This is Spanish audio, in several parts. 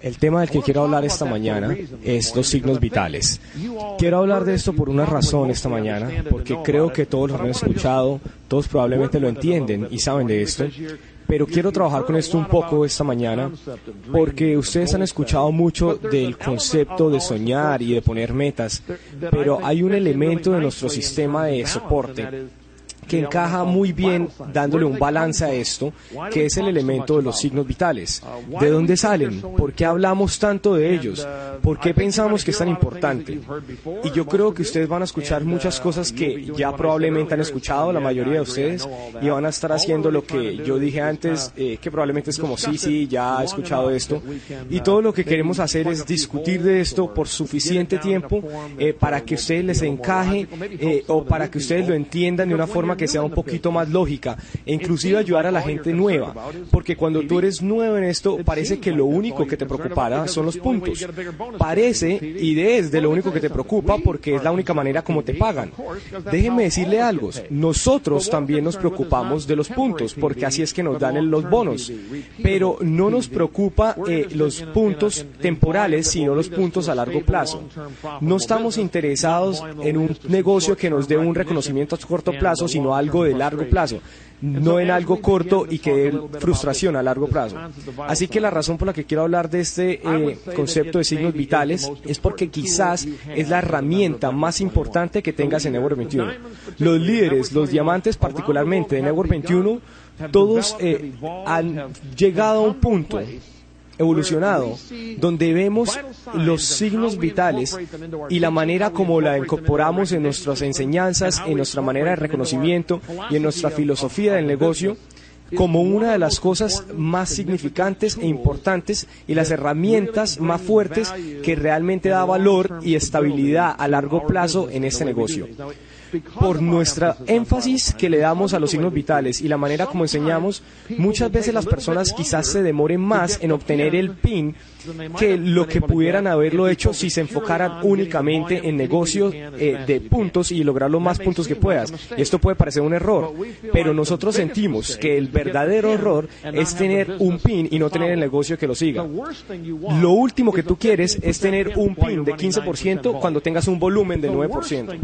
El tema del que quiero hablar esta mañana es los signos vitales. Quiero hablar de esto por una razón esta mañana, porque creo que todos lo han escuchado, todos probablemente lo entienden y saben de esto, pero quiero trabajar con esto un poco esta mañana, porque ustedes han escuchado mucho del concepto de soñar y de poner metas, pero hay un elemento de nuestro sistema de soporte que encaja muy bien dándole un balance a esto, que es el elemento de los signos vitales. ¿De dónde salen? ¿Por qué hablamos tanto de ellos? ¿Por qué pensamos que es tan importante? Y yo creo que ustedes van a escuchar muchas cosas que ya probablemente han escuchado, la mayoría de ustedes, y van a estar haciendo lo que yo dije antes, eh, que probablemente es como, sí, sí, ya he escuchado esto. Y todo lo que queremos hacer es discutir de esto por suficiente tiempo eh, para que ustedes les encaje eh, o para que ustedes lo entiendan de una forma que sea un poquito más lógica e inclusive ayudar a la gente nueva, porque cuando tú eres nuevo en esto parece que lo único que te preocupará son los puntos. Parece y es de lo único que te preocupa porque es la única manera como te pagan. Déjenme decirle algo, nosotros también nos preocupamos de los puntos porque así es que nos dan los bonos, pero no nos preocupa eh, los puntos temporales sino los puntos a largo plazo. No estamos interesados en un negocio que nos dé un reconocimiento a corto plazo, sino algo de largo plazo, no en algo corto y que dé frustración a largo plazo. Así que la razón por la que quiero hablar de este eh, concepto de signos vitales es porque quizás es la herramienta más importante que tengas en Network 21. Los líderes, los diamantes particularmente de Network 21, todos eh, han llegado a un punto evolucionado, donde vemos los signos vitales y la manera como la incorporamos en nuestras enseñanzas, en nuestra manera de reconocimiento y en nuestra filosofía del negocio como una de las cosas más significantes e importantes y las herramientas más fuertes que realmente da valor y estabilidad a largo plazo en este negocio por nuestra énfasis que le damos a los signos vitales y la manera como enseñamos, muchas veces las personas quizás se demoren más en obtener el PIN que lo que pudieran haberlo hecho si se enfocaran únicamente en negocios eh, de puntos y lograr los más puntos que puedas. Esto puede parecer un error, pero nosotros sentimos que el verdadero error es tener un PIN y no tener el negocio que lo siga. Lo último que tú quieres es tener un PIN de 15% cuando tengas un volumen del 9%.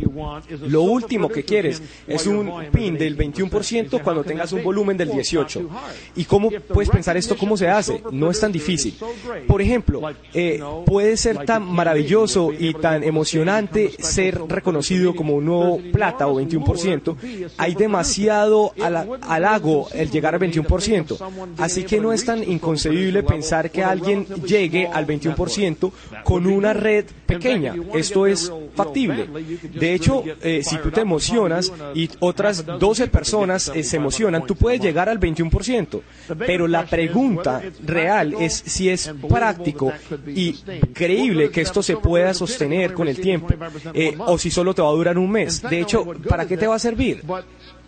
Lo último que quieres es un PIN del 21% cuando tengas un volumen del 18%. ¿Y cómo puedes pensar esto? ¿Cómo se hace? No es tan difícil. Por ejemplo, eh, puede ser tan maravilloso y tan emocionante ser reconocido como un nuevo plata o 21%. Hay demasiado halago el llegar al 21%. Así que no es tan inconcebible pensar que alguien llegue al 21% con una red pequeña. Esto es factible. De hecho, eh, si tú te emocionas y otras 12 personas eh, se emocionan, tú puedes llegar al 21%. Pero la pregunta real es si es práctico y creíble que esto se pueda sostener con el tiempo, eh, o si solo te va a durar un mes. De hecho, ¿para qué te va a servir?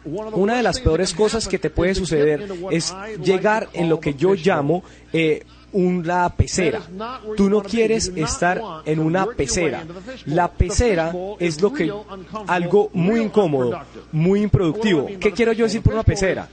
Una de las peores cosas que te puede suceder es llegar en lo que yo llamo eh, una pecera. Tú no quieres estar en una pecera. La pecera es lo que algo muy incómodo, muy improductivo. ¿Qué quiero yo decir por una pecera?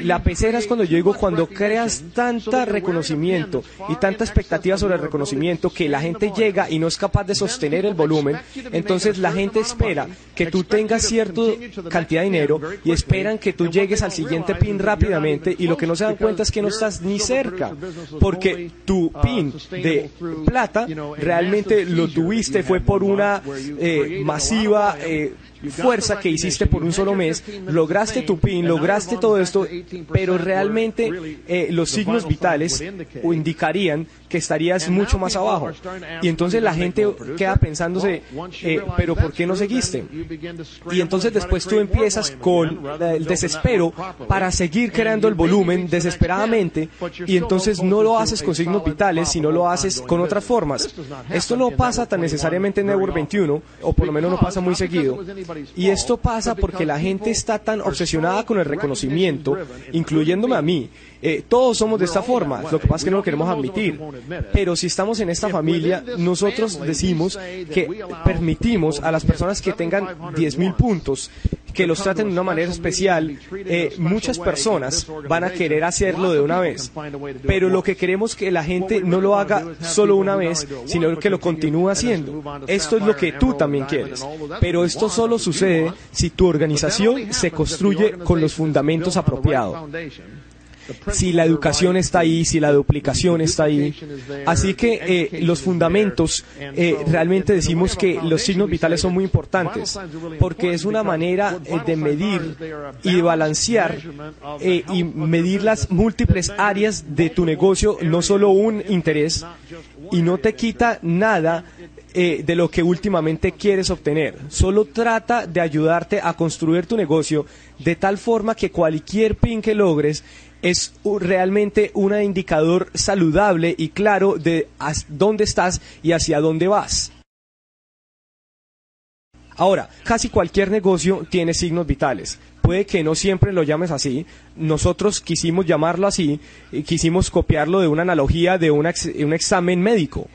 La pecera es cuando yo digo cuando creas tanta reconocimiento y tanta expectativa sobre el reconocimiento que la gente llega y no es capaz de sostener el volumen, entonces la gente espera que tú tengas cierta cantidad de dinero y esperan que tú llegues al siguiente pin rápidamente y lo que no se dan cuenta es que no estás ni cerca, porque tu pin de plata realmente lo tuviste fue por una eh, masiva eh, fuerza que hiciste por un solo mes, lograste tu PIN, lograste todo esto, pero realmente eh, los signos vitales indicarían que estarías mucho más abajo. Y entonces la gente queda pensándose, eh, pero ¿por qué no seguiste? Y entonces después tú empiezas con el desespero para seguir creando el volumen desesperadamente y entonces no lo haces con signos vitales, sino lo haces con otras formas. Esto no pasa tan necesariamente en Network 21, o por lo menos no pasa muy seguido, y esto pasa porque la gente está tan obsesionada con el reconocimiento, incluyéndome a mí. Eh, todos somos de esta forma, lo que pasa es que no lo queremos admitir. Pero si estamos en esta familia, nosotros decimos que permitimos a las personas que tengan 10.000 puntos que los traten de una manera especial, eh, muchas personas van a querer hacerlo de una vez. Pero lo que queremos que la gente no lo haga solo una vez, sino que lo continúe haciendo. Esto es lo que tú también quieres. Pero esto solo sucede si tu organización se construye con los fundamentos apropiados si la educación está ahí, si la duplicación está ahí. Así que eh, los fundamentos, eh, realmente decimos que los signos vitales son muy importantes, porque es una manera eh, de medir y de balancear y medir las múltiples áreas de tu negocio, no solo un interés, y no te quita nada de lo que últimamente quieres obtener. Solo trata de ayudarte a construir tu negocio de tal forma que cualquier pin que logres es realmente un indicador saludable y claro de dónde estás y hacia dónde vas. Ahora, casi cualquier negocio tiene signos vitales. Puede que no siempre lo llames así. Nosotros quisimos llamarlo así y quisimos copiarlo de una analogía de un examen médico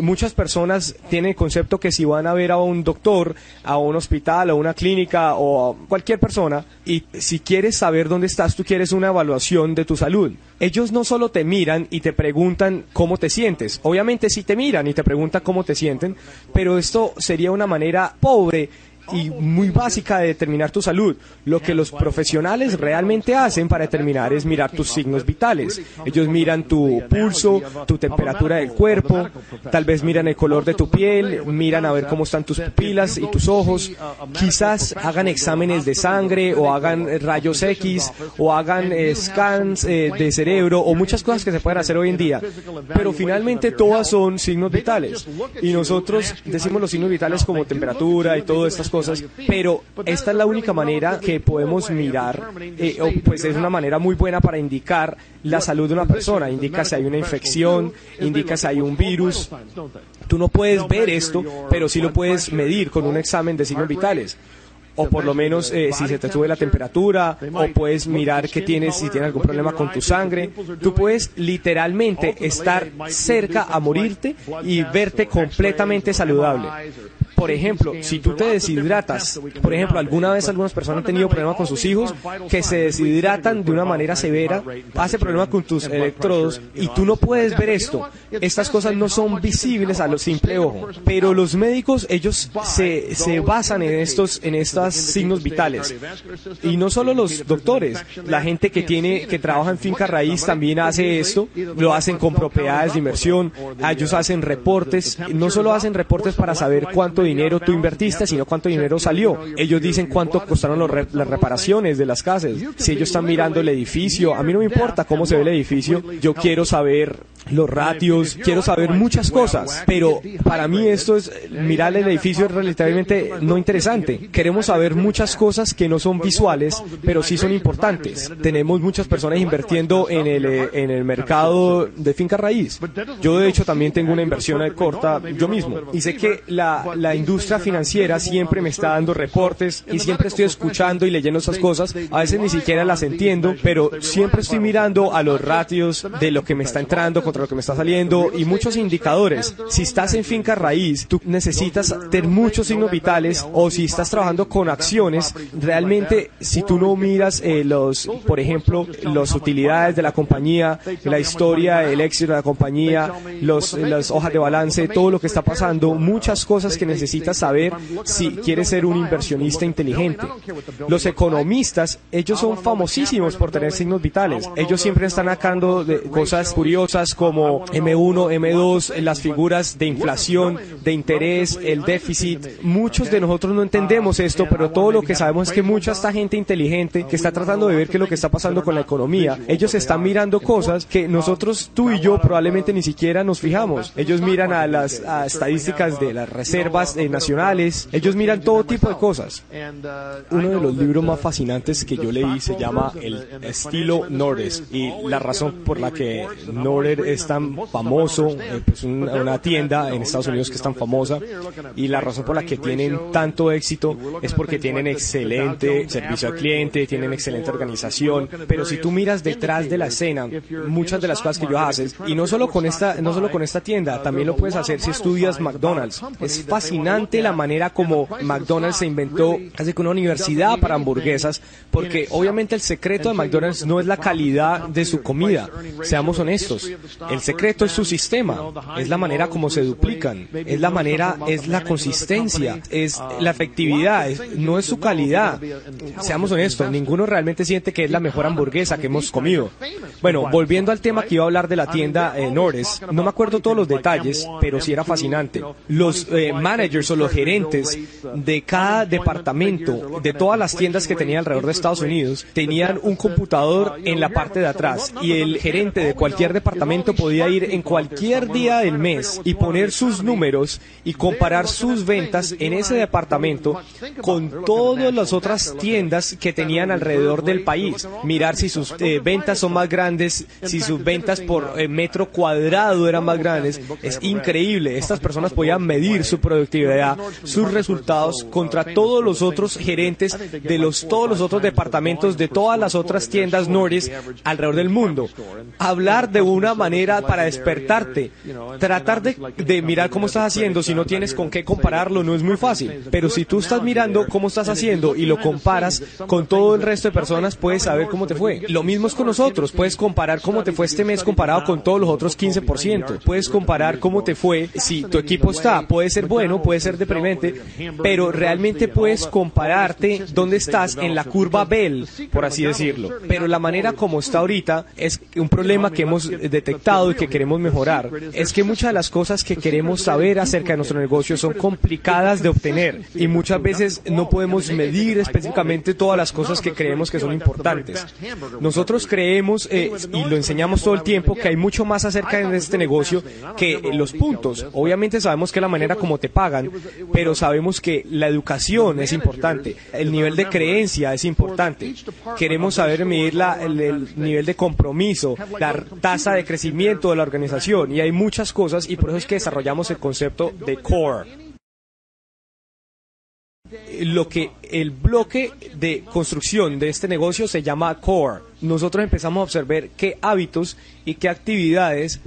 muchas personas tienen el concepto que si van a ver a un doctor, a un hospital, a una clínica o a cualquier persona, y si quieres saber dónde estás, tú quieres una evaluación de tu salud. Ellos no solo te miran y te preguntan cómo te sientes, obviamente sí te miran y te preguntan cómo te sienten, pero esto sería una manera pobre y muy básica de determinar tu salud. Lo que los profesionales realmente hacen para determinar es mirar tus signos vitales. Ellos miran tu pulso, tu temperatura del cuerpo, tal vez miran el color de tu piel, miran a ver cómo están tus pupilas y tus ojos. Quizás hagan exámenes de sangre o hagan rayos X o hagan eh, scans eh, de cerebro o muchas cosas que se pueden hacer hoy en día. Pero finalmente todas son signos vitales. Y nosotros decimos los signos vitales como temperatura y todas estas cosas, pero esta es la única manera que podemos mirar, eh, pues es una manera muy buena para indicar la salud de una persona, indica si hay una infección, indica si hay un virus. Tú no puedes ver esto, pero sí lo puedes medir con un examen de signos vitales o por lo menos eh, si se te sube la temperatura, o puedes mirar que tienes, si tienes algún problema con tu sangre. Tú puedes literalmente estar cerca a morirte y verte completamente saludable. Por ejemplo, si tú te deshidratas, por ejemplo, alguna vez algunas personas han tenido problemas con sus hijos que se deshidratan de una manera severa, hace problemas con tus electrodos y tú no puedes ver esto. Estas cosas no son visibles a lo simple ojo, pero los médicos ellos se, se basan en estos en estos signos vitales y no solo los doctores, la gente que tiene que trabaja en finca raíz también hace esto, lo hacen con propiedades de inversión, ellos hacen reportes, no solo hacen reportes para saber cuánto dinero tú invertiste, sino cuánto dinero salió. Ellos dicen cuánto costaron las reparaciones de las casas. Si ellos están mirando el edificio, a mí no me importa cómo se ve el edificio, yo quiero saber los ratios, quiero saber muchas cosas, pero para mí esto es, mirar el edificio es relativamente no interesante. Queremos saber muchas cosas que no son visuales, pero sí son importantes. Tenemos muchas personas invirtiendo en el, eh, en el mercado de finca raíz. Yo de hecho también tengo una inversión corta yo mismo y sé que la, la industria financiera siempre me está dando reportes y siempre estoy escuchando y leyendo esas cosas. A veces ni siquiera las entiendo, pero siempre estoy mirando a los ratios de lo que me está entrando lo que me está saliendo y muchos indicadores. Si estás en finca raíz, tú necesitas tener muchos signos vitales o si estás trabajando con acciones, realmente si tú no miras eh, los, por ejemplo, las utilidades de la compañía, la historia, el éxito de la compañía, los, las hojas de balance, todo lo que está pasando, muchas cosas que necesitas saber si quieres ser un inversionista inteligente. Los economistas, ellos son famosísimos por tener signos vitales. Ellos siempre están sacando cosas curiosas como M1, M2, las figuras de inflación, de interés, el déficit. Muchos de nosotros no entendemos esto, pero todo lo que sabemos es que mucha esta gente inteligente que está tratando de ver qué es lo que está pasando con la economía, ellos están mirando cosas que nosotros, tú y yo, probablemente ni siquiera nos fijamos. Ellos miran a las estadísticas de las reservas eh, nacionales, ellos miran todo tipo de cosas. Uno de los libros más fascinantes que yo leí se llama El estilo Nordes y la razón por la que Norder es tan famoso, eh, pues una, tienda en Estados Unidos que es tan famosa y la razón por la que tienen tanto éxito es porque tienen excelente servicio al cliente, tienen excelente organización, pero si tú miras detrás de la escena, muchas de las cosas que ellos hacen, y no solo con esta, no solo con esta tienda, también lo puedes hacer si estudias McDonald's. Es fascinante la manera como McDonald's se inventó casi que una universidad para hamburguesas, porque obviamente el secreto de McDonald's no es la calidad de su comida, seamos honestos. El secreto es su sistema, es la manera como se duplican, es la manera, es la consistencia, es la efectividad, no es su calidad. Seamos honestos, ninguno realmente siente que es la mejor hamburguesa que hemos comido. Bueno, volviendo al tema que iba a hablar de la tienda eh, no me acuerdo todos los detalles, pero sí era fascinante. Los eh, managers o los gerentes de cada departamento, de todas las tiendas que tenía alrededor de Estados Unidos, tenían un computador en la parte de atrás y el gerente de cualquier departamento podía ir en cualquier día del mes y poner sus números y comparar sus ventas en ese departamento con todas las otras tiendas que tenían alrededor del país. Mirar si sus eh, ventas son más grandes, si sus ventas por eh, metro cuadrado eran más grandes. Es increíble. Estas personas podían medir su productividad, sus resultados contra todos los otros gerentes de los, todos los otros departamentos de todas las otras tiendas Norris alrededor del mundo. Hablar de una manera para despertarte. Tratar de, de mirar cómo estás haciendo si no tienes con qué compararlo no es muy fácil. Pero si tú estás mirando cómo estás haciendo y lo comparas con todo el resto de personas, puedes saber cómo te fue. Lo mismo es con nosotros. Puedes comparar cómo te fue este mes comparado con todos los otros 15%. Puedes comparar cómo te fue si tu equipo está. Puede ser bueno, puede ser deprimente, pero realmente puedes compararte dónde estás en la curva Bell, por así decirlo. Pero la manera como está ahorita es un problema que hemos detectado y que queremos mejorar. Es que muchas de las cosas que queremos saber acerca de nuestro negocio son complicadas de obtener y muchas veces no podemos medir específicamente todas las cosas que creemos que son importantes. Nosotros creemos eh, y lo enseñamos todo el tiempo que hay mucho más acerca de este negocio que los puntos. Obviamente sabemos que la manera como te pagan, pero sabemos que la educación es importante, el nivel de creencia es importante. Queremos saber medir el, nivel de compromiso, la tasa de crecimiento de la organización y hay muchas cosas y por eso es que desarrollamos el concepto de core lo que el bloque de construcción de este negocio se llama core. Nosotros empezamos a observar qué hábitos y qué actividades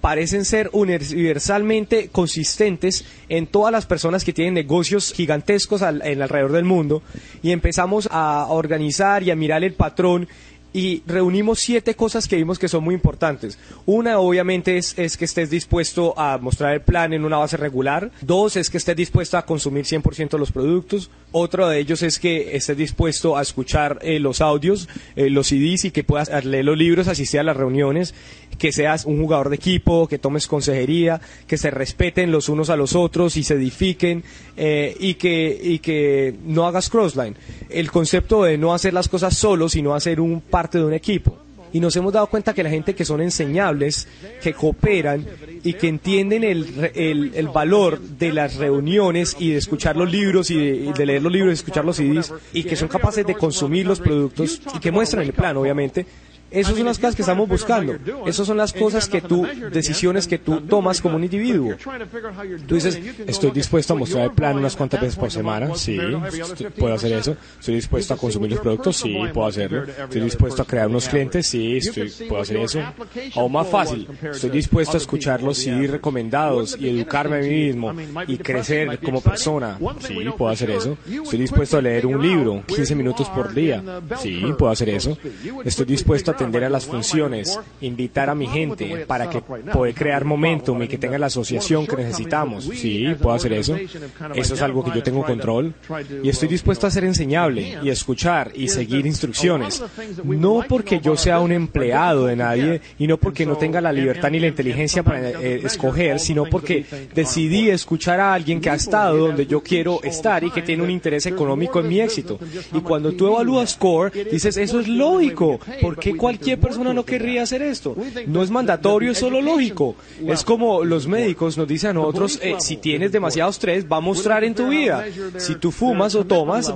parecen ser universalmente consistentes en todas las personas que tienen negocios gigantescos en alrededor del mundo y empezamos a organizar y a mirar el patrón y reunimos siete cosas que vimos que son muy importantes. Una, obviamente, es, es, que estés dispuesto a mostrar el plan en una base regular. Dos, es que estés dispuesto a consumir 100% los productos. Otro de ellos es que estés dispuesto a escuchar eh, los audios, eh, los CDs y que puedas leer los libros, asistir a las reuniones, que seas un jugador de equipo, que tomes consejería, que se respeten los unos a los otros y se edifiquen eh, y, que, y que no hagas crossline. El concepto de no hacer las cosas solo, sino hacer un parte de un equipo. Y nos hemos dado cuenta que la gente que son enseñables, que cooperan y que entienden el, el, el valor de las reuniones y de escuchar los libros y de, leer los libros y escuchar los CDs y que son capaces de consumir los productos y que muestran el plan, obviamente, esas son las cosas que estamos buscando. Esas son las cosas que tú, decisiones que tú tomas como un individuo. Tú dices, estoy dispuesto a mostrar el plan unas cuantas veces por semana. Sí, puedo hacer eso. Estoy dispuesto a consumir los productos. Sí, puedo hacerlo. Estoy dispuesto a crear unos clientes. Sí, estoy, puedo hacer eso. Aún más fácil. Estoy dispuesto a escuchar los CD recomendados y educarme a mí mismo y crecer como persona. Sí, puedo hacer eso. Estoy dispuesto a leer un libro 15 minutos por día. Sí, puedo hacer eso. Estoy dispuesto a atender a las funciones, invitar a mi gente para que pueda crear momentum y que tenga la asociación que necesitamos. Sí, puedo hacer eso. Eso es algo que yo tengo control. Y estoy dispuesto a ser enseñable y escuchar y seguir instrucciones. No porque yo sea un empleado de nadie y no porque no tenga la libertad ni la inteligencia para eh, escoger, sino porque decidí escuchar a alguien que ha estado donde yo quiero estar y que tiene un interés económico en mi éxito. Y cuando tú evalúas Core, dices, eso es lógico. ¿Por qué cualquier persona no querría hacer esto. No es mandatorio, es solo lógico. Es como los médicos nos dicen a nosotros, eh, si tienes demasiado estrés, va a mostrar en tu vida. Si tú fumas o tomas,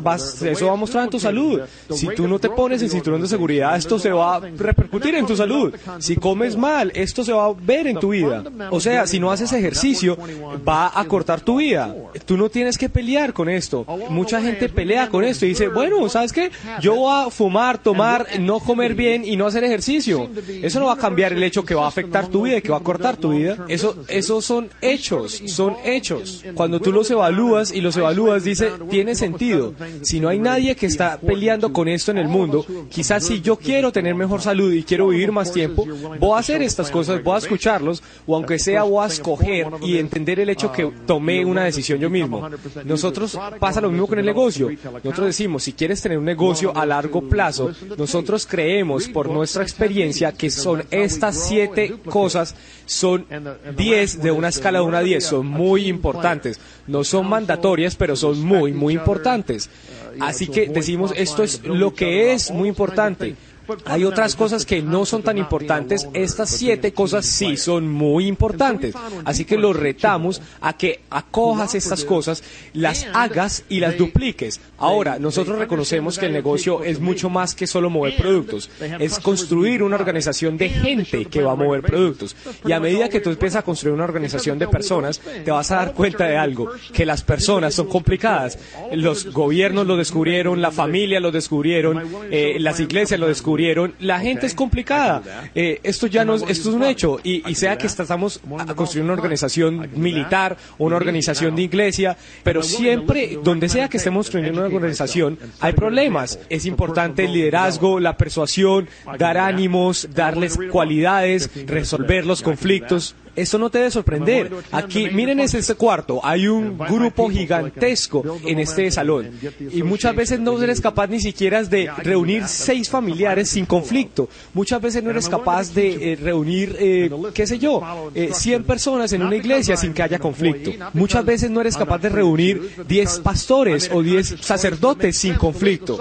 eso va a mostrar en tu salud. Si tú no te pones en cinturón de seguridad, esto se va a repercutir en tu salud. Si comes mal, esto se va a ver en tu vida. O sea, si no haces ejercicio, va a cortar tu vida. Tú no tienes que pelear con esto. Mucha gente pelea con esto y dice, bueno, ¿sabes qué? Yo voy a fumar, tomar, no comer bien y no hacer ejercicio. Eso no va a cambiar el hecho que va a afectar tu vida y que va a cortar tu vida. Eso, esos son hechos, son hechos. Cuando tú los evalúas y los evalúas, dice, tiene sentido. Si no hay nadie que está peleando con esto en el mundo, quizás si yo quiero tener mejor salud y quiero vivir más tiempo, voy a hacer estas cosas, voy a escucharlos, o aunque sea voy a escoger y entender el hecho que tomé una decisión yo mismo. Nosotros pasa lo mismo con el negocio. Nosotros decimos, si quieres tener un negocio a largo plazo, nosotros creemos por nuestra experiencia que son estas siete cosas, son diez de una escala de una a diez, son muy importantes. No son mandatorias, pero son muy, muy importantes. Así que decimos, esto es lo que es muy importante. Hay otras cosas que no son tan importantes. Estas siete cosas sí son muy importantes. Así que lo retamos a que acojas estas cosas, las hagas y las dupliques. Ahora, nosotros reconocemos que el negocio es mucho más que solo mover productos. Es construir una organización de gente que va a mover productos. Y a medida que tú empiezas a construir una organización de personas, te vas a dar cuenta de algo, que las personas son complicadas. Los gobiernos lo descubrieron, la familia lo descubrieron, eh, las iglesias lo descubrieron la gente es complicada. Eh, esto ya no es, esto es un hecho. Y, sea que estamos a construir una organización militar una organización de iglesia, pero siempre, donde sea que estemos construyendo una organización, hay problemas. Es importante el liderazgo, la persuasión, dar ánimos, darles cualidades, resolver los conflictos. Esto no te debe sorprender. Aquí, miren este cuarto, hay un grupo gigantesco en este salón y muchas veces no eres capaz ni siquiera de reunir seis familiares sin conflicto. Muchas veces no eres capaz de eh, reunir, eh, qué sé yo, eh, 100 personas en una iglesia sin que haya conflicto. Muchas veces no eres capaz de reunir 10 pastores o 10 sacerdotes sin conflicto.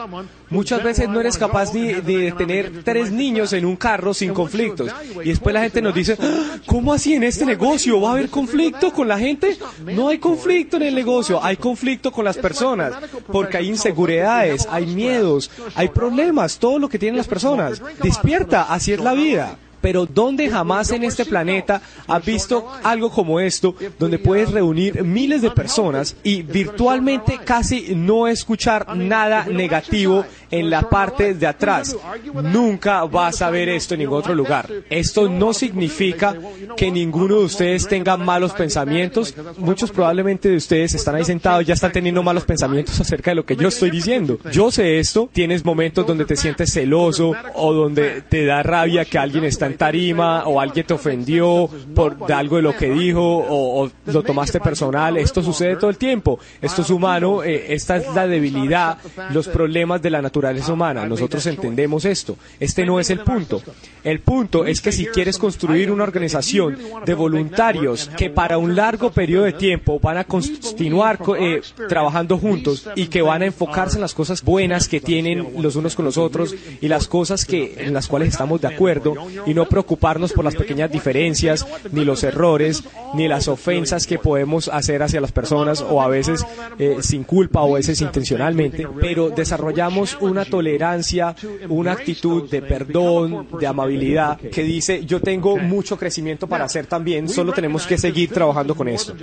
Muchas veces no eres capaz de, de tener tres niños en un carro sin conflictos. Y después la gente nos dice, ah, ¿cómo así en este negocio? ¿Va a haber conflicto con la gente? No hay conflicto en el negocio, hay conflicto con las personas. Porque hay inseguridades, hay miedos, hay problemas, todo lo que tienen las personas. Despierta, así es la vida pero ¿dónde jamás en este planeta has visto algo como esto, donde puedes reunir miles de personas y virtualmente casi no escuchar nada negativo en la parte de atrás? Nunca vas a ver esto en ningún otro lugar. Esto no significa que ninguno de ustedes tenga malos pensamientos. Muchos probablemente de ustedes están ahí sentados, ya están teniendo malos pensamientos acerca de lo que yo estoy diciendo. Yo sé esto, tienes momentos donde te sientes celoso o donde te da rabia que alguien está tarima o alguien te ofendió por algo de lo que dijo o, lo tomaste personal. Esto sucede todo el tiempo. Esto es humano. Eh, esta es la debilidad, los problemas de la naturaleza humana. Nosotros entendemos esto. Este no es el punto. El punto es que si quieres construir una organización de voluntarios que para un largo periodo de tiempo van a continuar eh, trabajando juntos y que van a enfocarse en las cosas buenas que tienen los unos con los otros y las cosas que en las cuales estamos de acuerdo y no preocuparnos por las pequeñas diferencias, ni los errores, ni las ofensas que podemos hacer hacia las personas o a veces eh, sin culpa o a veces intencionalmente, pero desarrollamos una tolerancia, una actitud de perdón, de amabilidad, que dice yo tengo mucho crecimiento para hacer también, solo tenemos que seguir trabajando con esto.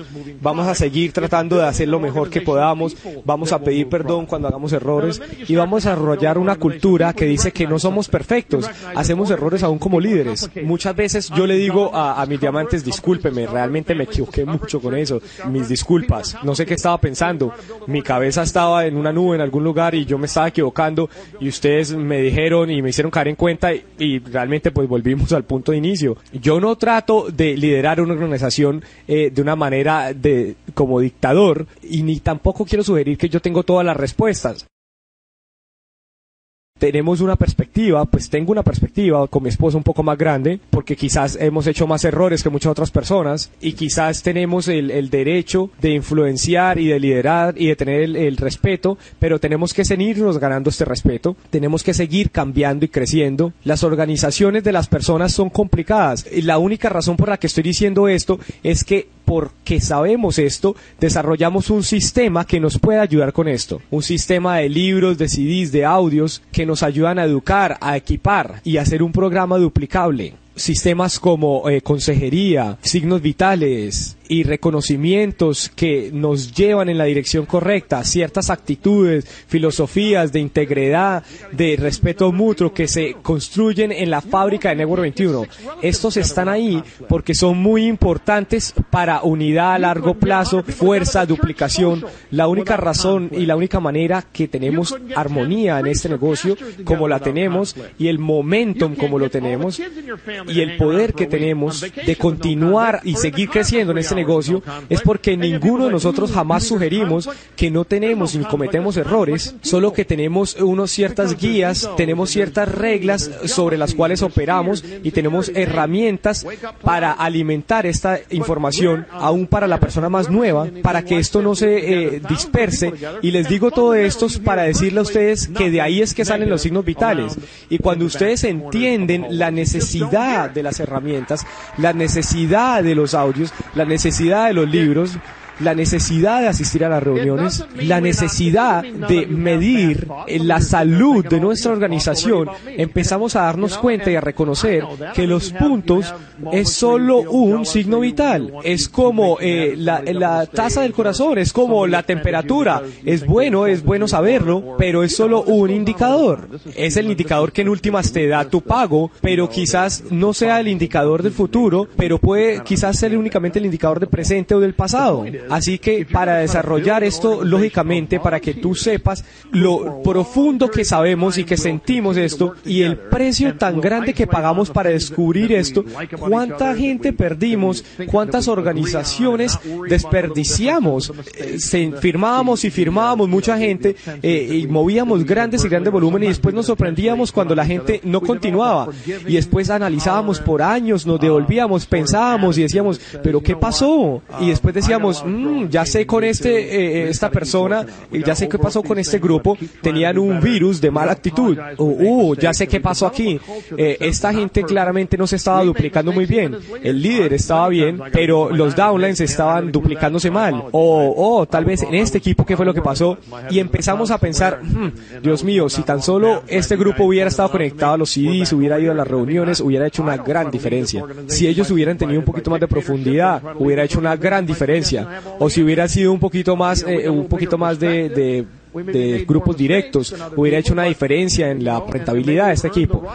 Vamos a seguir tratando de hacer lo mejor que podamos, vamos a pedir perdón cuando hagamos errores y vamos a desarrollar una cultura que dice que no somos perfectos, hacemos errores aún como líderes Muchas veces yo le digo a, mis diamantes, discúlpeme, realmente me equivoqué mucho con eso, mis disculpas, no sé qué estaba pensando, mi cabeza estaba en una nube en algún lugar y yo me estaba equivocando y ustedes me dijeron y me hicieron caer en cuenta y, realmente pues volvimos al punto de inicio. Yo no trato de liderar una organización eh, de una manera de como dictador y ni tampoco quiero sugerir que yo tengo todas las respuestas. Tenemos una perspectiva, pues tengo una perspectiva con mi esposa un poco más grande, porque quizás hemos hecho más errores que muchas otras personas y quizás tenemos el, derecho de influenciar y de liderar y de tener el, el, respeto, pero tenemos que seguirnos ganando este respeto, tenemos que seguir cambiando y creciendo. Las organizaciones de las personas son complicadas la única razón por la que estoy diciendo esto es que porque sabemos esto, desarrollamos un sistema que nos puede ayudar con esto. Un sistema de libros, de CDs, de audios que nos ayudan a educar, a equipar y a hacer un programa duplicable sistemas como eh, consejería, signos vitales y reconocimientos que nos llevan en la dirección correcta, ciertas actitudes, filosofías de integridad, de respeto mutuo que se construyen en la fábrica de Network 21. Estos están ahí porque son muy importantes para unidad a largo plazo, fuerza, duplicación. La única razón y la única manera que tenemos armonía en este negocio como la tenemos y el momentum como lo tenemos y el poder que tenemos de continuar y seguir creciendo en este negocio es porque ninguno de nosotros jamás sugerimos que no tenemos ni cometemos errores, solo que tenemos unas ciertas guías, tenemos ciertas reglas sobre las cuales operamos y tenemos herramientas para alimentar esta información aún para la persona más nueva, para que esto no se eh, disperse. Y les digo todo esto para decirle a ustedes que de ahí es que salen los signos vitales. Y cuando ustedes entienden la necesidad de las herramientas, la necesidad de los audios, la necesidad de los libros, la necesidad de asistir a las reuniones, la necesidad de medir la salud de nuestra organización, empezamos a darnos cuenta y a reconocer que los puntos es solo un signo vital. Es como eh, la, la tasa del corazón, es como la temperatura. Es bueno, es bueno saberlo, pero es solo un indicador. Es el indicador que en últimas te da tu pago, pero quizás no sea el indicador del futuro, pero puede quizás ser únicamente el indicador del presente o del pasado. Así que para desarrollar esto, lógicamente, para que tú sepas lo profundo que sabemos y que sentimos esto y el precio tan grande que pagamos para descubrir esto, cuánta gente perdimos, cuántas organizaciones desperdiciamos, se, firmábamos y firmábamos mucha gente eh, y movíamos grandes y grandes volúmenes y después nos sorprendíamos cuando la gente no continuaba y después analizábamos por años, nos devolvíamos, pensábamos y decíamos, pero ¿qué pasó? Y después decíamos, mmm, ya sé con este, eh, esta persona, ya sé qué pasó con este grupo, tenían un virus de mala actitud. Uh, ya sé qué pasó aquí. Eh, esta gente claramente no se estaba duplicando muy bien. El líder estaba bien, pero los downlines estaban duplicándose mal. O, oh, tal vez en este equipo, ¿qué fue lo que pasó? Y empezamos a pensar, hmm, Dios mío, si tan solo este grupo hubiera estado conectado a los CDs, hubiera ido a las reuniones, hubiera hecho una gran diferencia. Si ellos hubieran tenido un poquito más de profundidad, hubiera hecho una gran diferencia. O si hubiera sido un poquito más, eh, un poquito más de, de de grupos directos hubiera hecho una diferencia en la rentabilidad de este equipo.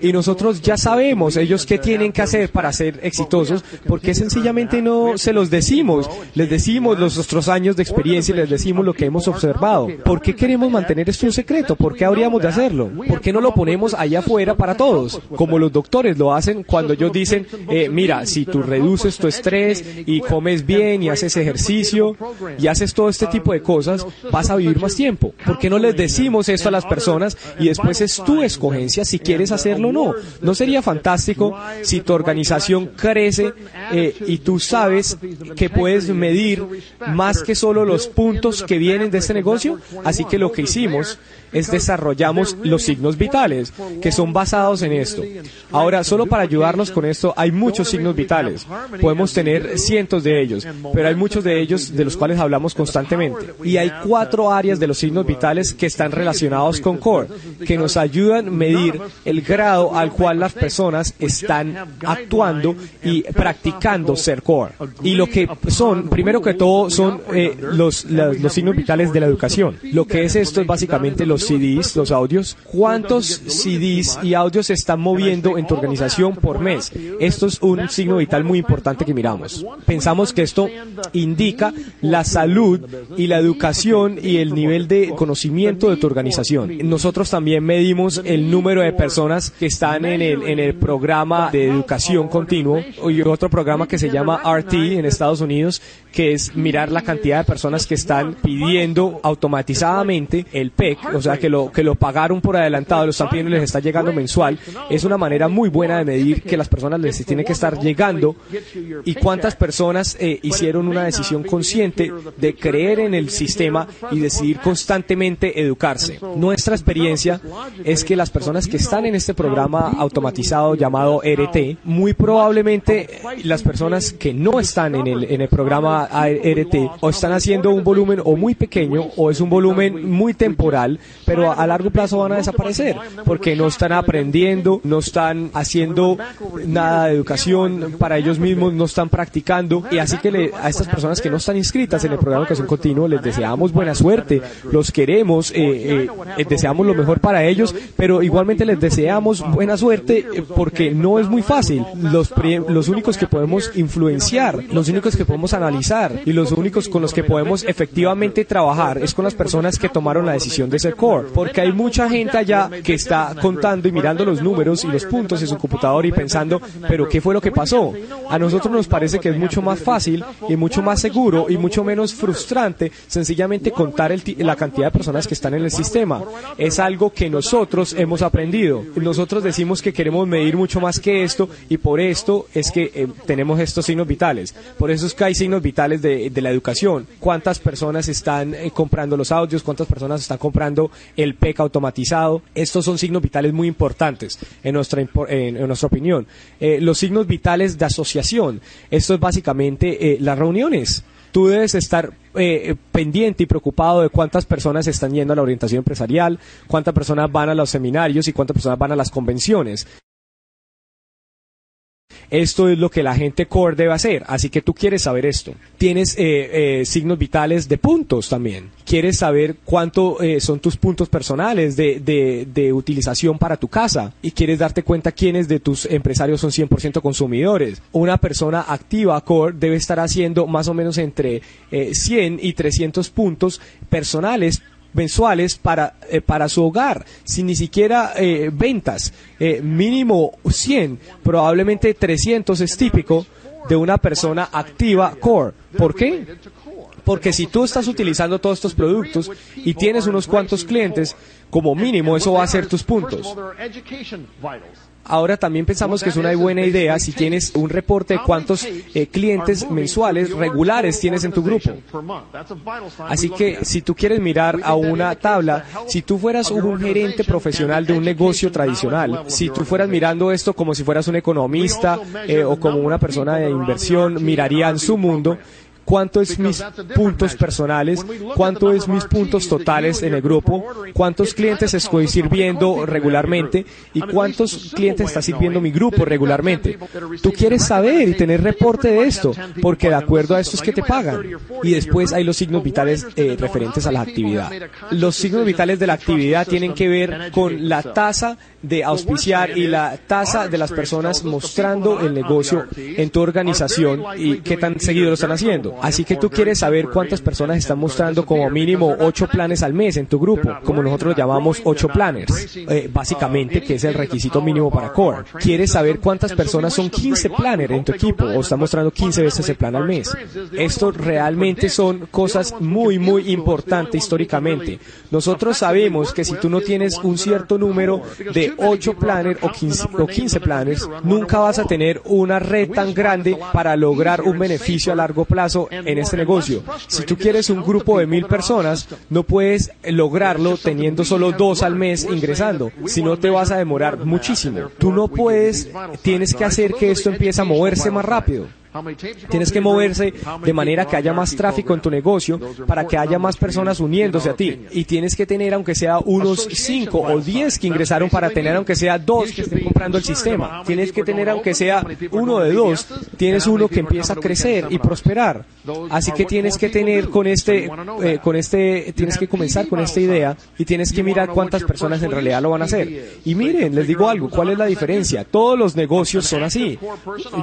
Y nosotros ya sabemos ellos qué tienen que hacer para ser exitosos, porque sencillamente no se los decimos, les decimos los nuestros años de experiencia y les decimos lo que hemos observado. ¿Por qué queremos mantener esto un secreto? ¿Por qué habríamos de hacerlo? ¿Por qué no lo ponemos allá afuera para todos? Como los doctores lo hacen cuando ellos dicen, eh, mira, si tú reduces tu estrés y comes bien y haces ejercicio y haces todo este tipo de cosas, vas a vivir más tiempo tiempo? ¿Por qué no les decimos esto a las personas y después es tu escogencia si quieres hacerlo o no? ¿No sería fantástico si tu organización crece eh, y tú sabes que puedes medir más que solo los puntos que vienen de este negocio? Así que lo que hicimos es desarrollamos los signos vitales, que son basados en esto. Ahora, solo para ayudarnos con esto, hay muchos signos vitales. Podemos tener cientos de ellos, pero hay muchos de ellos de los cuales hablamos constantemente. Y hay cuatro áreas de los signos vitales que están relacionados con core, que nos ayudan a medir el grado al cual las personas están actuando y practicando ser core. Y lo que son, primero que todo, son eh, los, los, los signos vitales de la educación. Lo que es esto es básicamente los CDs, los audios, cuántos CDs y audios se están moviendo en tu organización por mes. Esto es un signo vital muy importante que miramos. Pensamos que esto indica la salud y la educación y el nivel de conocimiento de tu organización. Nosotros también medimos el número de personas que están en el, en el programa de educación continuo y otro programa que se llama RT en Estados Unidos, que es mirar la cantidad de personas que están pidiendo automatizadamente el PEC, o sea, que lo, que lo pagaron por adelantado, lo están pidiendo y les está llegando mensual. Es una manera muy buena de medir que las personas les tienen que estar llegando y cuántas personas eh, hicieron una decisión consciente de creer en el sistema y decidir constantemente educarse. Nuestra experiencia es que las personas que están en este programa automatizado llamado RT, muy probablemente las personas que no están en el, en el programa RT o están haciendo un volumen o muy pequeño o es un volumen muy temporal, pero a largo plazo van a desaparecer porque no están aprendiendo, no están haciendo nada de educación para ellos mismos, no están practicando y así que a estas personas que no están inscritas en el programa de educación continuo les deseamos buena suerte, los queremos, eh, eh, eh, deseamos lo mejor para ellos, pero igualmente les deseamos buena suerte porque no es muy fácil. Los, los únicos que podemos influenciar, los únicos que podemos analizar y los únicos con los que podemos efectivamente trabajar es con las personas que tomaron la decisión de ser core, porque hay mucha gente allá que está contando y mirando los números y los puntos en su computador y pensando, pero ¿qué fue lo que pasó? A nosotros nos parece que es mucho más fácil y mucho más seguro y mucho menos frustrante sencillamente contar la cantidad de personas que están en el sistema. Es algo que nosotros hemos aprendido. Nosotros decimos que queremos medir mucho más que esto y por esto es que eh, tenemos estos signos vitales. Por eso es que hay signos vitales de, la educación. ¿Cuántas personas están eh, comprando los audios? ¿Cuántas personas están comprando el PEC automatizado? Estos son signos vitales muy importantes en nuestra, en, nuestra opinión. Eh, los signos vitales de asociación. Esto es básicamente las reuniones tú debes estar eh, pendiente y preocupado de cuántas personas están yendo a la orientación empresarial, cuántas personas van a los seminarios y cuántas personas van a las convenciones. Esto es lo que la gente core debe hacer, así que tú quieres saber esto. Tienes eh, eh, signos vitales de puntos también. Quieres saber cuánto eh, son tus puntos personales de, de, de, utilización para tu casa y quieres darte cuenta quiénes de tus empresarios son 100% consumidores. Una persona activa core debe estar haciendo más o menos entre 100 y 300 puntos personales mensuales para, eh, para su hogar, sin ni siquiera eh, ventas, eh, mínimo 100, probablemente 300 es típico de una persona activa core. ¿Por qué? Porque si tú estás utilizando todos estos productos y tienes unos cuantos clientes, como mínimo eso va a ser tus puntos. Ahora también pensamos que es una buena idea si tienes un reporte de cuántos eh, clientes mensuales regulares tienes en tu grupo. Así que si tú quieres mirar a una tabla, si tú fueras un gerente profesional de un negocio tradicional, si tú fueras mirando esto como si fueras un economista eh, o como una persona de inversión, mirarían su mundo cuánto es mis puntos personales, cuánto es mis puntos totales en el grupo, cuántos clientes estoy sirviendo regularmente y cuántos clientes está sirviendo mi grupo regularmente. Tú quieres saber y tener reporte de esto, porque de acuerdo a esto es que te pagan. Y después hay los signos vitales eh, referentes a la actividad. Los signos vitales de la actividad tienen que ver con la tasa de auspiciar y la tasa de las personas mostrando el negocio en tu organización y qué tan seguido lo están haciendo. Así que tú quieres saber cuántas personas están mostrando como mínimo ocho planes al mes en tu grupo, como nosotros llamamos ocho planners, eh, básicamente, que es el requisito mínimo para Core. Quieres saber cuántas personas son 15 planners en tu equipo o están mostrando 15 veces el plan al mes. Esto realmente son cosas muy, muy importantes históricamente. Nosotros sabemos que si tú no tienes un cierto número de 8 planners o 15, o 15 planners, nunca vas a tener una red tan grande para lograr un beneficio a largo plazo en este negocio. Si tú quieres un grupo de mil personas, no puedes lograrlo teniendo solo dos al mes ingresando, si no te vas a demorar muchísimo. Tú no puedes, tienes que hacer que esto empiece a moverse más rápido. Tienes que moverse de manera que haya más tráfico en tu negocio para que haya más personas uniéndose a ti. Y tienes que tener, aunque sea unos 5 o 10 que ingresaron para tener, aunque sea dos que estén comprando el sistema. Tienes que tener, aunque sea uno de dos, tienes uno que empieza a crecer y prosperar. Así que tienes que tener con este, eh, con este, tienes que comenzar con esta idea y tienes que mirar cuántas personas en realidad lo van a hacer. Y miren, les digo algo, ¿cuál es la diferencia? Todos los negocios son así.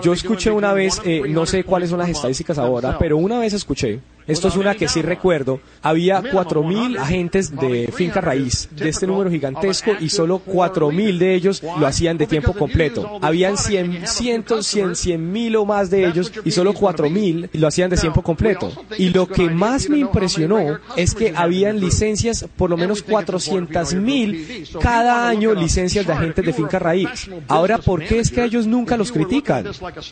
Yo escuché una vez, eh, no sé cuáles son las estadísticas ahora, pero una vez escuché esto es una que sí recuerdo, había 4.000 agentes de finca raíz de este número gigantesco y solo 4.000 de ellos lo hacían de tiempo completo. Habían 100, cientos, 100, 100 mil o más de ellos y solo 4.000 lo hacían de tiempo completo. Y lo que más me impresionó es que habían licencias, por lo menos 400 mil cada año licencias de agentes de finca raíz. Ahora, ¿por qué es que ellos nunca los critican?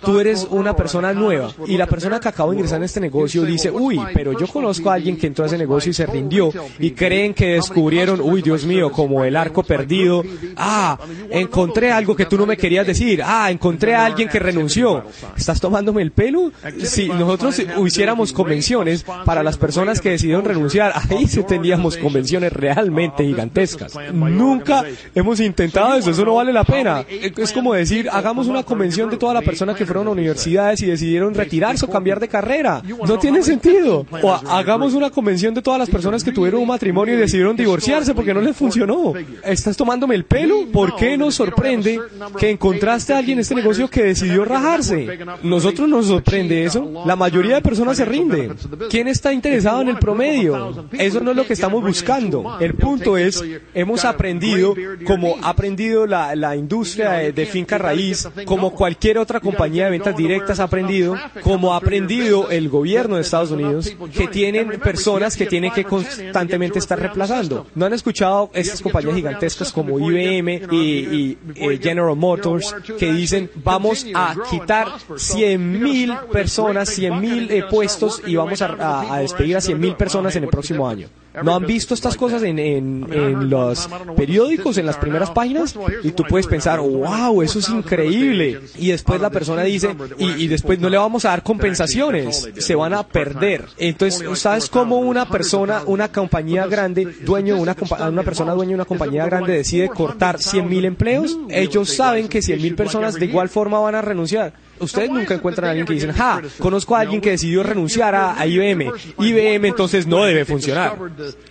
Tú eres una persona nueva y la persona que acaba de ingresar en este negocio dice, uy, pero yo conozco a alguien que entró a ese negocio y se rindió y creen que descubrieron, uy, Dios mío, como el arco perdido. Ah, encontré algo que tú no me querías decir. Ah, encontré a alguien que renunció. ¿Estás tomándome el pelo? Si nosotros hiciéramos convenciones para las personas que decidieron renunciar, ahí sí tendríamos convenciones realmente gigantescas. Nunca hemos intentado eso, eso no vale la pena. Es como decir, hagamos una convención de toda la persona que fueron a universidades y decidieron retirarse o cambiar de carrera. No tiene sentido. O hagamos una convención de todas las personas que tuvieron un matrimonio y decidieron divorciarse porque no les funcionó. ¿Estás tomándome el pelo? ¿Por qué nos sorprende que encontraste a alguien en este negocio que decidió rajarse? Nosotros nos sorprende eso. La mayoría de personas se rinden. ¿Quién está interesado en el promedio? Eso no es lo que estamos buscando. El punto es, hemos aprendido, como ha aprendido la, la industria de finca raíz, como cualquier otra compañía de ventas directas ha aprendido, como ha aprendido el gobierno de Estados Unidos, que tienen personas que tienen que constantemente estar reemplazando. ¿No han escuchado estas compañías gigantescas como IBM y, eh, General Motors que dicen vamos a quitar 100 mil personas, 100 mil eh, puestos y vamos a, a despedir a 100 mil personas en el próximo año? ¿No han visto estas cosas en, en, los periódicos, en las primeras páginas? Y tú puedes pensar, wow, eso es increíble. Y después la persona dice, y, después no le vamos a dar compensaciones, se van a perder. Entonces, ¿sabes cómo una persona, una compañía grande, dueño de una, una persona dueña de una compañía grande decide cortar 100.000 empleos? Ellos saben que 100.000 personas de igual forma van a renunciar. Ustedes nunca encuentran a alguien que dicen, ja, conozco a alguien que decidió renunciar a, IBM. IBM entonces no debe funcionar.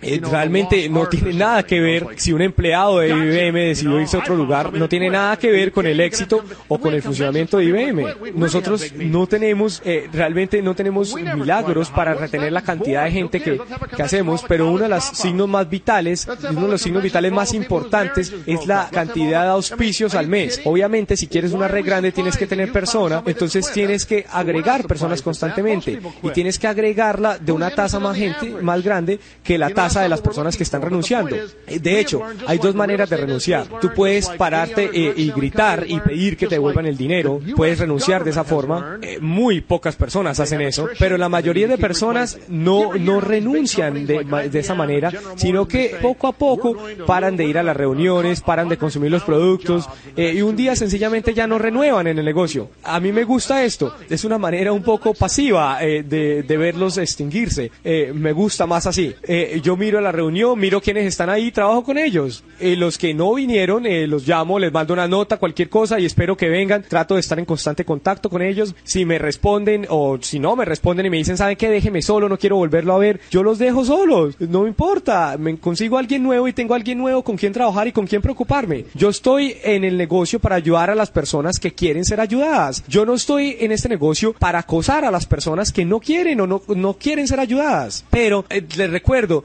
Eh, realmente no tiene nada que ver si un empleado de IBM decidió irse a otro lugar, no tiene nada que ver con el éxito o con el funcionamiento de IBM. Nosotros no tenemos, eh, realmente no tenemos milagros para retener la cantidad de gente que, que hacemos, pero uno de los signos más vitales, uno de los signos vitales más importantes es la cantidad de auspicios al mes. Obviamente, si quieres una red grande, tienes que tener personas entonces tienes que agregar personas constantemente y tienes que agregarla de una tasa más gente, más grande que la tasa de las personas que están renunciando. De hecho, hay dos maneras de renunciar. Tú puedes pararte eh, y gritar y pedir que te devuelvan el dinero, puedes renunciar de esa forma. Eh, muy pocas personas hacen eso, pero la mayoría de personas no, no renuncian de, de esa manera, sino que poco a poco paran de ir a las reuniones, paran de consumir los productos eh, y un día sencillamente ya no renuevan en el negocio. A mí mí me gusta esto. Es una manera un poco pasiva eh, de, verlos extinguirse. Eh, me gusta más así. Eh, yo miro la reunión, miro quiénes están ahí, trabajo con ellos. los que no vinieron, los llamo, les mando una nota, cualquier cosa y espero que vengan. Trato de estar en constante contacto con ellos. Si me responden o si no me responden y me dicen, ¿saben qué? Déjeme solo, no quiero volverlo a ver. Yo los dejo solos. No me importa. Me consigo a alguien nuevo y tengo a alguien nuevo con quien trabajar y con quien preocuparme. Yo estoy en el negocio para ayudar a las personas que quieren ser ayudadas. Yo no estoy en este negocio para acosar a las personas que no quieren o no, no quieren ser ayudadas. Pero eh, les recuerdo,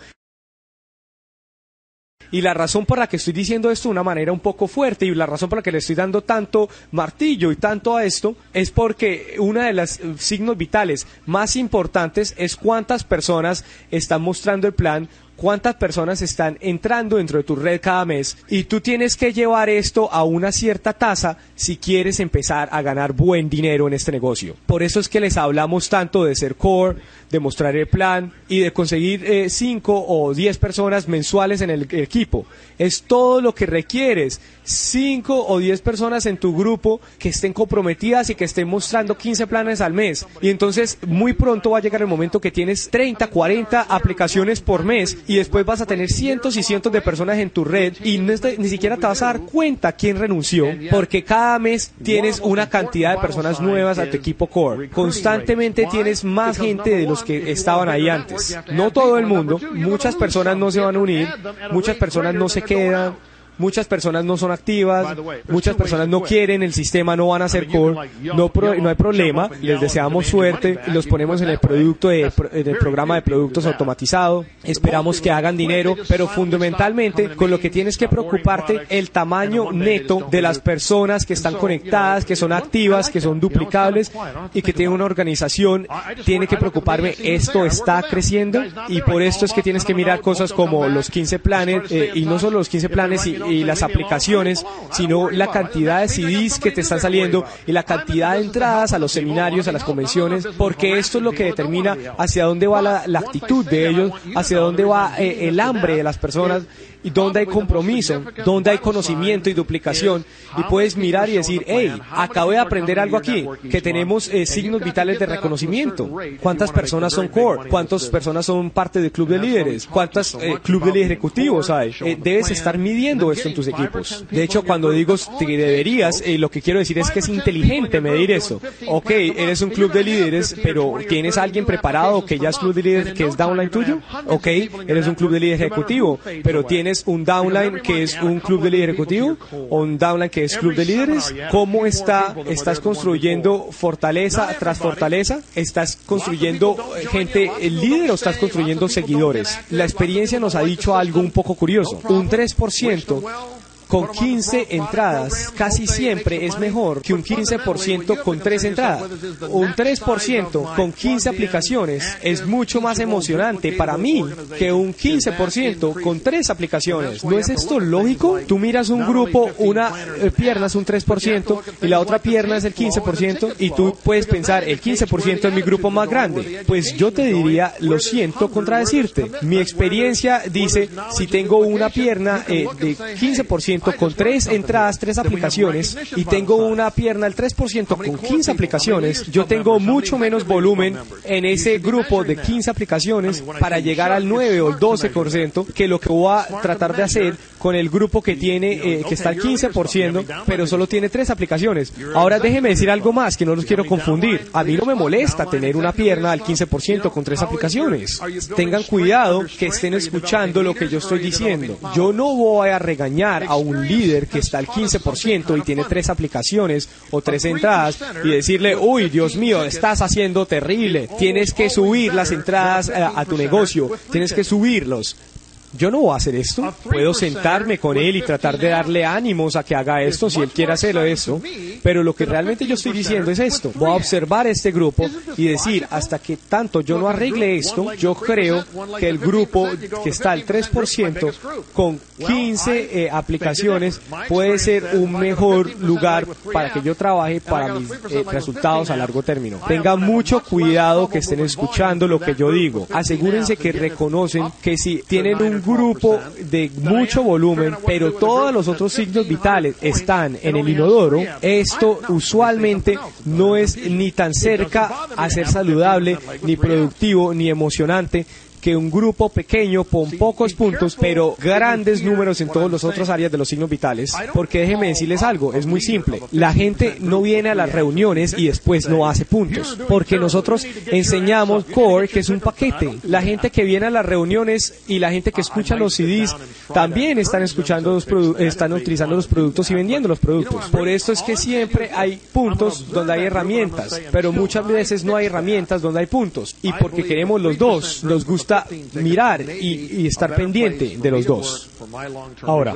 y la razón por la que estoy diciendo esto de una manera un poco fuerte y la razón por la que le estoy dando tanto martillo y tanto a esto es porque una de las eh, signos vitales más importantes es cuántas personas están mostrando el plan cuántas personas están entrando dentro de tu red cada mes y tú tienes que llevar esto a una cierta tasa si quieres empezar a ganar buen dinero en este negocio. Por eso es que les hablamos tanto de ser core, de mostrar el plan y de conseguir 5 eh, o 10 personas mensuales en el equipo. Es todo lo que requieres. 5 o 10 personas en tu grupo que estén comprometidas y que estén mostrando 15 planes al mes. Y entonces muy pronto va a llegar el momento que tienes 30, 40 aplicaciones por mes y después vas a tener cientos y cientos de personas en tu red y ni siquiera te vas a dar cuenta quién renunció porque cada mes tienes una cantidad de personas nuevas a tu equipo core. Constantemente tienes más gente de los que estaban ahí antes. No todo el mundo, muchas personas no se van a unir, muchas personas no se quedan muchas personas no son activas, muchas personas no quieren el sistema, no van a hacer core, no, no hay problema, les deseamos suerte, los ponemos en el producto de, en el programa de productos automatizado, esperamos que hagan dinero, pero fundamentalmente con lo que tienes que preocuparte el tamaño neto de las personas que están conectadas, que son activas, que son duplicables y que tienen una organización, tiene que preocuparme esto está creciendo y por esto es que tienes que mirar cosas como los 15 planes eh, y no solo los 15 planes y, y las aplicaciones, sino la cantidad de CDs que te están saliendo y la cantidad de entradas a los seminarios, a las convenciones, porque esto es lo que determina hacia dónde va la, actitud de ellos, hacia dónde va eh, el hambre de las personas y dónde hay compromiso, dónde hay conocimiento y duplicación. Y puedes mirar y decir, hey, acabo de aprender algo aquí, que tenemos eh, signos vitales de reconocimiento. ¿Cuántas personas son core? ¿Cuántas personas son parte del club de líderes? ¿Cuántos eh, club de líderes ejecutivos hay? Eh, debes estar midiendo esto en tus equipos. De hecho, cuando digo que deberías, lo que quiero decir es que es inteligente medir eso. Ok, eres un club de líderes, pero ¿tienes a alguien preparado que ya es club de líderes, que es downline tuyo? Ok, eres un club de líderes ejecutivo, pero tienes un downline que es un club de líder ejecutivo o un downline que es club de líderes? ¿Cómo está, estás construyendo fortaleza tras fortaleza? ¿Estás construyendo gente líder o estás construyendo seguidores? La experiencia nos ha dicho algo un poco curioso. Un 3% con 15 entradas casi siempre es mejor que un 15% con 3 entradas. Un 3% con 15 aplicaciones es mucho más emocionante para mí que un 15% con 3 aplicaciones. ¿No es esto lógico? Tú miras un grupo, una eh, pierna es un 3% y la otra pierna es el 15% y tú puedes pensar, el 15% es mi grupo más grande. Pues yo te diría, lo siento contradecirte. Mi experiencia dice, si tengo una pierna eh, de 15%, con tres entradas, tres aplicaciones y tengo una pierna al 3% con 15 aplicaciones, yo tengo mucho menos volumen en ese grupo de 15 aplicaciones para llegar al 9 o el 12% que lo que voy a tratar de hacer con el grupo que tiene, eh, que está al 15%, pero solo tiene tres aplicaciones. Ahora déjeme decir algo más que no los quiero confundir. A mí no me molesta tener una pierna al 15% con tres aplicaciones. Tengan cuidado que estén escuchando lo que yo estoy diciendo. Yo no voy a regañar a un un líder que está al 15% y tiene tres aplicaciones o tres entradas y decirle, uy, Dios mío, estás haciendo terrible, tienes que subir las entradas a, eh, a tu negocio, tienes que subirlos yo no voy a hacer esto. Puedo sentarme con él y tratar de darle ánimos a que haga esto si él quiere hacerlo eso. Pero lo que realmente yo estoy diciendo es esto. Voy a observar este grupo y decir, hasta que tanto yo no arregle esto, yo creo que el grupo que está al 3% con 15 eh, aplicaciones puede ser un mejor lugar para que yo trabaje para mis eh, resultados a largo término. Tengan mucho cuidado que estén escuchando lo que yo digo. Asegúrense que reconocen que si tienen un grupo de mucho volumen, pero todos los otros signos vitales están en el inodoro, esto usualmente no es ni tan cerca a ser saludable, ni productivo, ni emocionante, que un grupo pequeño con pocos puntos, pero grandes números en todas las otras áreas de los signos vitales. Porque déjenme decirles algo, es muy simple. La gente no viene a las reuniones y después no hace puntos. Porque nosotros enseñamos Core, que es un paquete. La gente que viene a las reuniones y la gente que escucha los CDs también están escuchando los están utilizando los productos y vendiendo los productos. Por esto es que siempre hay puntos donde hay herramientas, pero muchas veces no hay herramientas donde hay puntos. Y porque queremos los dos, nos gusta mirar y, estar pendiente de los dos. Ahora,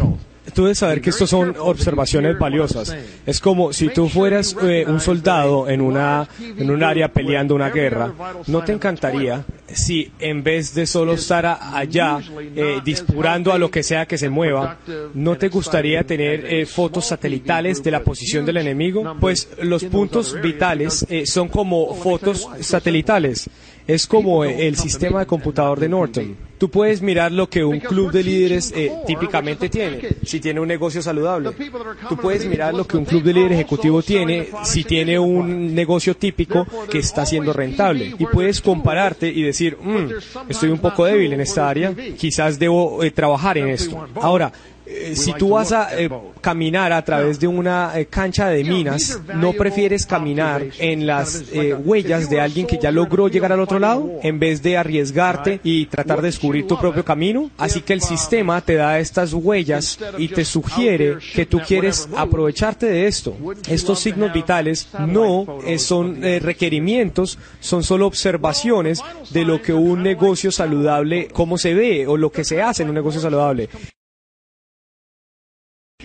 tú debes saber que estos son observaciones valiosas. Es como si tú fueras eh, un soldado en una en un área peleando una guerra, ¿no te encantaría si en vez de solo estar allá eh, disparando a lo que sea que se mueva, ¿no te gustaría tener eh, fotos satelitales de la posición del enemigo? Pues los puntos vitales son como fotos satelitales. Es como el sistema de computador de Norton. Tú puedes mirar lo que un club de líderes eh, típicamente tiene, si tiene un negocio saludable. Tú puedes mirar lo que un club de líderes ejecutivo tiene, si tiene un negocio típico que está siendo rentable. Y puedes compararte y decir, mm, estoy un poco débil en esta área, quizás debo eh, trabajar en esto. Ahora, Eh, si tú vas a eh, caminar a través de una eh, cancha de minas, ¿no prefieres caminar en las huellas de alguien que ya logró llegar al otro lado en vez de arriesgarte y tratar de descubrir tu propio camino? Así que el sistema te da estas huellas y te sugiere que tú quieres aprovecharte de esto. Estos signos vitales no son requerimientos, son solo observaciones de lo que un negocio saludable, cómo se ve o lo que se hace en un negocio saludable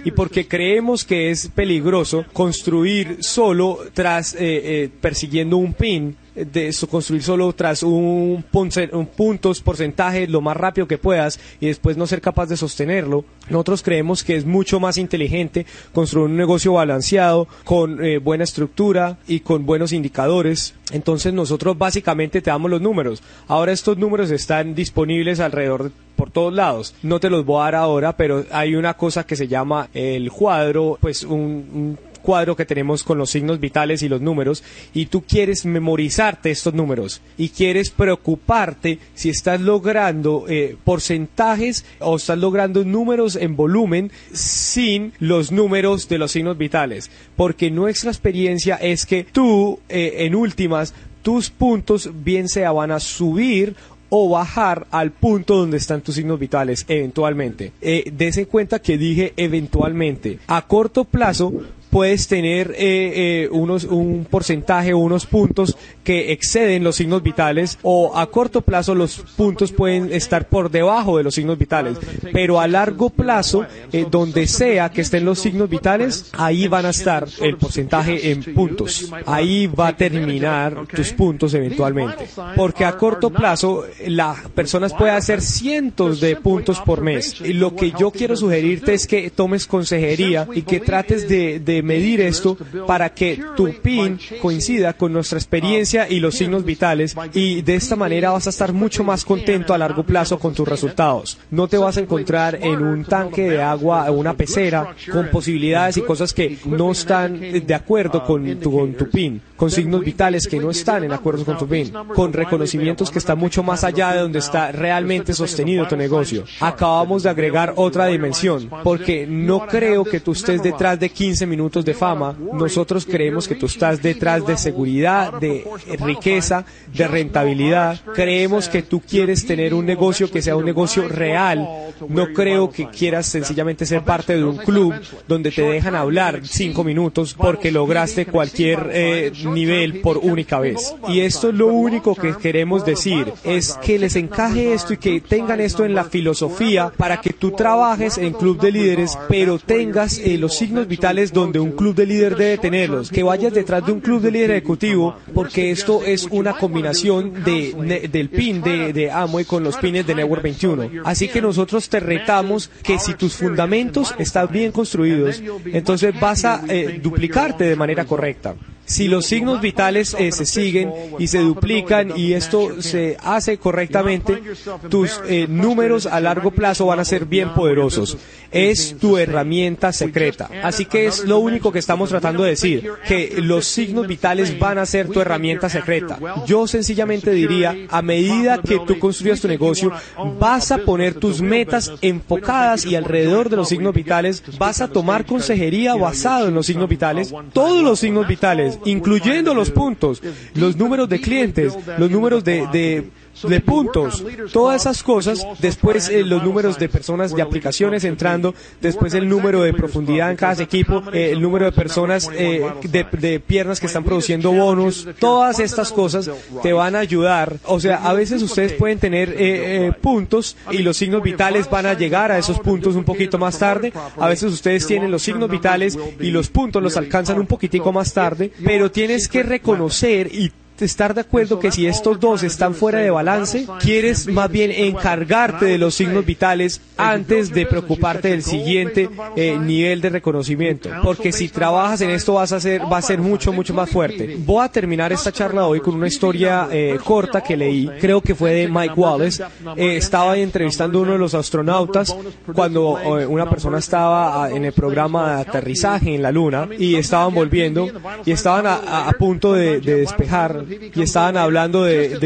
y porque creemos que es peligroso construir solo tras eh, eh, persiguiendo un pin de construir solo tras un, un puntos, porcentaje lo más rápido que puedas y después no ser capaz de sostenerlo. Nosotros creemos que es mucho más inteligente construir un negocio balanceado, con eh, buena estructura y con buenos indicadores. Entonces nosotros básicamente te damos los números. Ahora estos números están disponibles alrededor por todos lados. No te los voy a dar ahora, pero hay una cosa que se llama el cuadro, pues un cuadro que tenemos con los signos vitales y los números y tú quieres memorizarte estos números y quieres preocuparte si estás logrando eh, porcentajes o estás logrando números en volumen sin los números de los signos vitales. Porque nuestra experiencia es que tú, eh, en últimas, tus puntos bien sea van a subir o bajar al punto donde están tus signos vitales eventualmente. Eh, en cuenta que dije eventualmente. A corto plazo puedes tener eh, eh, unos, un porcentaje o unos puntos que exceden los signos vitales o a corto plazo los puntos pueden estar por debajo de los signos vitales, pero a largo plazo, eh, donde sea que estén los signos vitales, ahí van a estar el porcentaje en puntos. Ahí va a terminar tus puntos eventualmente. Porque a corto plazo, las personas pueden hacer cientos de puntos por mes. Lo que yo quiero sugerirte es que tomes consejería y que trates de medir esto para que tu PIN coincida con nuestra experiencia y los signos vitales y de esta manera vas a estar mucho más contento a largo plazo con tus resultados. No te vas a encontrar en un tanque de agua o una pecera con posibilidades y cosas que no están de acuerdo con tu, con tu PIN, con signos vitales que no están en acuerdo con tu PIN, con reconocimientos que están mucho más allá de donde está realmente sostenido tu negocio. Acabamos de agregar otra dimensión porque no creo que tú estés detrás de 15 minutos de fama, nosotros creemos que tú estás detrás de seguridad, de riqueza, de rentabilidad. Creemos que tú quieres tener un negocio que sea un negocio real. No creo que quieras sencillamente ser parte de un club donde te dejan hablar cinco minutos porque lograste cualquier eh, nivel por única vez. Y esto es lo único que queremos decir, es que les encaje esto y que tengan esto en la filosofía para que tú trabajes en club de líderes, pero tengas eh, los signos vitales donde un club de líder debe tenerlos, que vayas detrás de un club de líder ejecutivo, porque esto es una combinación de, del pin de, de Amway con los pines de Network 21. Así que nosotros te retamos que si tus fundamentos están bien construidos, entonces vas a eh, duplicarte de manera correcta si los signos vitales eh, se siguen y se duplican y esto se hace correctamente, tus eh, números a largo plazo van a ser bien poderosos. Es tu herramienta secreta. Así que es lo único que estamos tratando de decir, que los signos vitales van a ser tu herramienta secreta. Yo sencillamente diría, a medida que tú construyas tu negocio, vas a poner tus metas enfocadas y alrededor de los signos vitales, vas a tomar consejería basado en los signos vitales, todos los signos vitales incluyendo los puntos, los números de clientes, los números de, de puntos, todas esas cosas, después eh, los números de personas de aplicaciones entrando, después el número de profundidad en cada equipo, eh, el número de personas eh, de, piernas que están produciendo bonos, todas estas cosas te van a ayudar. O sea, a veces ustedes pueden tener puntos y los signos vitales van a llegar a esos puntos un poquito más tarde. A veces ustedes tienen los signos vitales y los puntos los alcanzan un poquitico más tarde, pero tienes que reconocer y estar de acuerdo que si estos dos están fuera de balance, quieres más bien encargarte de los signos vitales antes de preocuparte del siguiente eh, nivel de reconocimiento. Porque si trabajas en esto vas a ser, va a ser mucho, mucho más fuerte. Voy a terminar esta charla hoy con una historia eh, corta que leí, creo que fue de Mike Wallace. Eh, estaba entrevistando a uno de los astronautas cuando una persona estaba en el programa de aterrizaje en la Luna y estaban volviendo y estaban a, punto de despejar y estaban hablando de,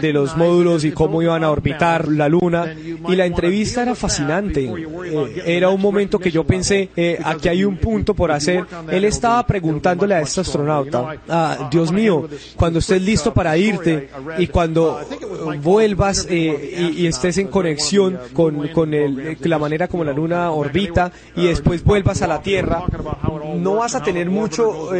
de, los módulos y cómo iban a orbitar la Luna. Y la entrevista era fascinante. Eh, era un momento que yo pensé, eh, aquí hay un punto por hacer. Él estaba preguntándole a este astronauta, ah, Dios mío, cuando estés listo para irte y cuando vuelvas eh, y, estés en conexión con, con el, la manera como la Luna orbita y después vuelvas a la Tierra, no vas a tener mucho,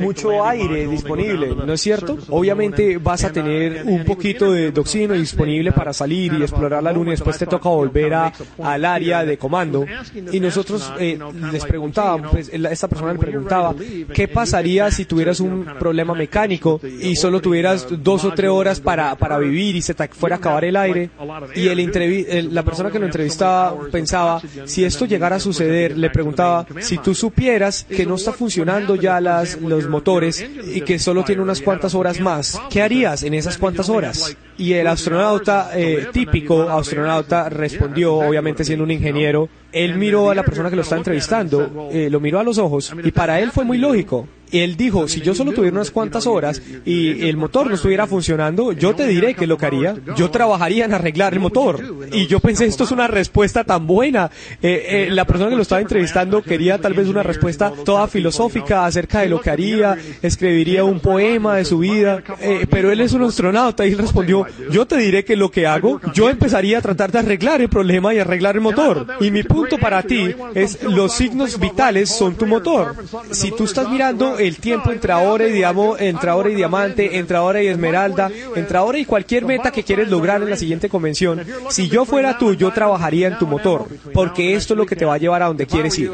mucho aire disponible, ¿no es cierto? Obviamente vas a tener un poquito de, oxígeno disponible para salir y explorar la Luna y después te toca volver a, al área de comando. Y nosotros eh, les preguntábamos, pues, esta persona le preguntaba, ¿qué pasaría si tuvieras un problema mecánico y solo tuvieras dos o tres horas para, para vivir y se te fuera a acabar el aire? Y el, la persona que lo entrevistaba pensaba, si esto llegara a suceder, le preguntaba, si tú supieras que no está funcionando ya las, los motores y que solo tiene unas cuantas horas más, ¿qué harías en esas cuantas horas? Y el astronauta, eh, típico astronauta, respondió, obviamente siendo un ingeniero, él miró a la persona que lo está entrevistando, eh, lo miró a los ojos y para él fue muy lógico él dijo, si yo solo tuviera unas cuantas horas y el motor no estuviera funcionando, yo te diré que lo que haría. Yo trabajaría en arreglar el motor. Y yo pensé, esto es una respuesta tan buena. Eh, eh, la persona que lo estaba entrevistando quería tal vez una respuesta toda filosófica acerca de lo que haría, escribiría un poema de su vida, eh, pero él es un astronauta y él respondió, yo te diré que lo que hago, yo empezaría a tratar de arreglar el problema y arreglar el motor. Y mi punto para ti es, los signos vitales son tu motor. Si tú estás mirando el tiempo entre ahora y, digamos, entre ahora y diamante, entre ahora y esmeralda, entre ahora y cualquier meta que quieres lograr en la siguiente convención, si yo fuera tú, yo trabajaría en tu motor, porque esto es lo que te va a llevar a donde quieres ir.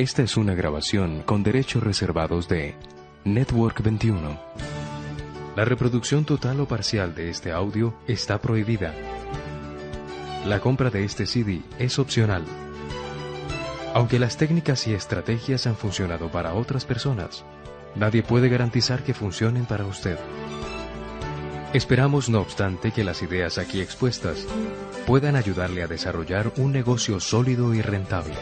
Esta es una grabación con derechos reservados de Network 21. La reproducción total o parcial de este audio está prohibida. La compra de este CD es opcional. Aunque las técnicas y estrategias han funcionado para otras personas, nadie puede garantizar que funcionen para usted. Esperamos, no obstante, que las ideas aquí expuestas puedan ayudarle a desarrollar un negocio sólido y rentable.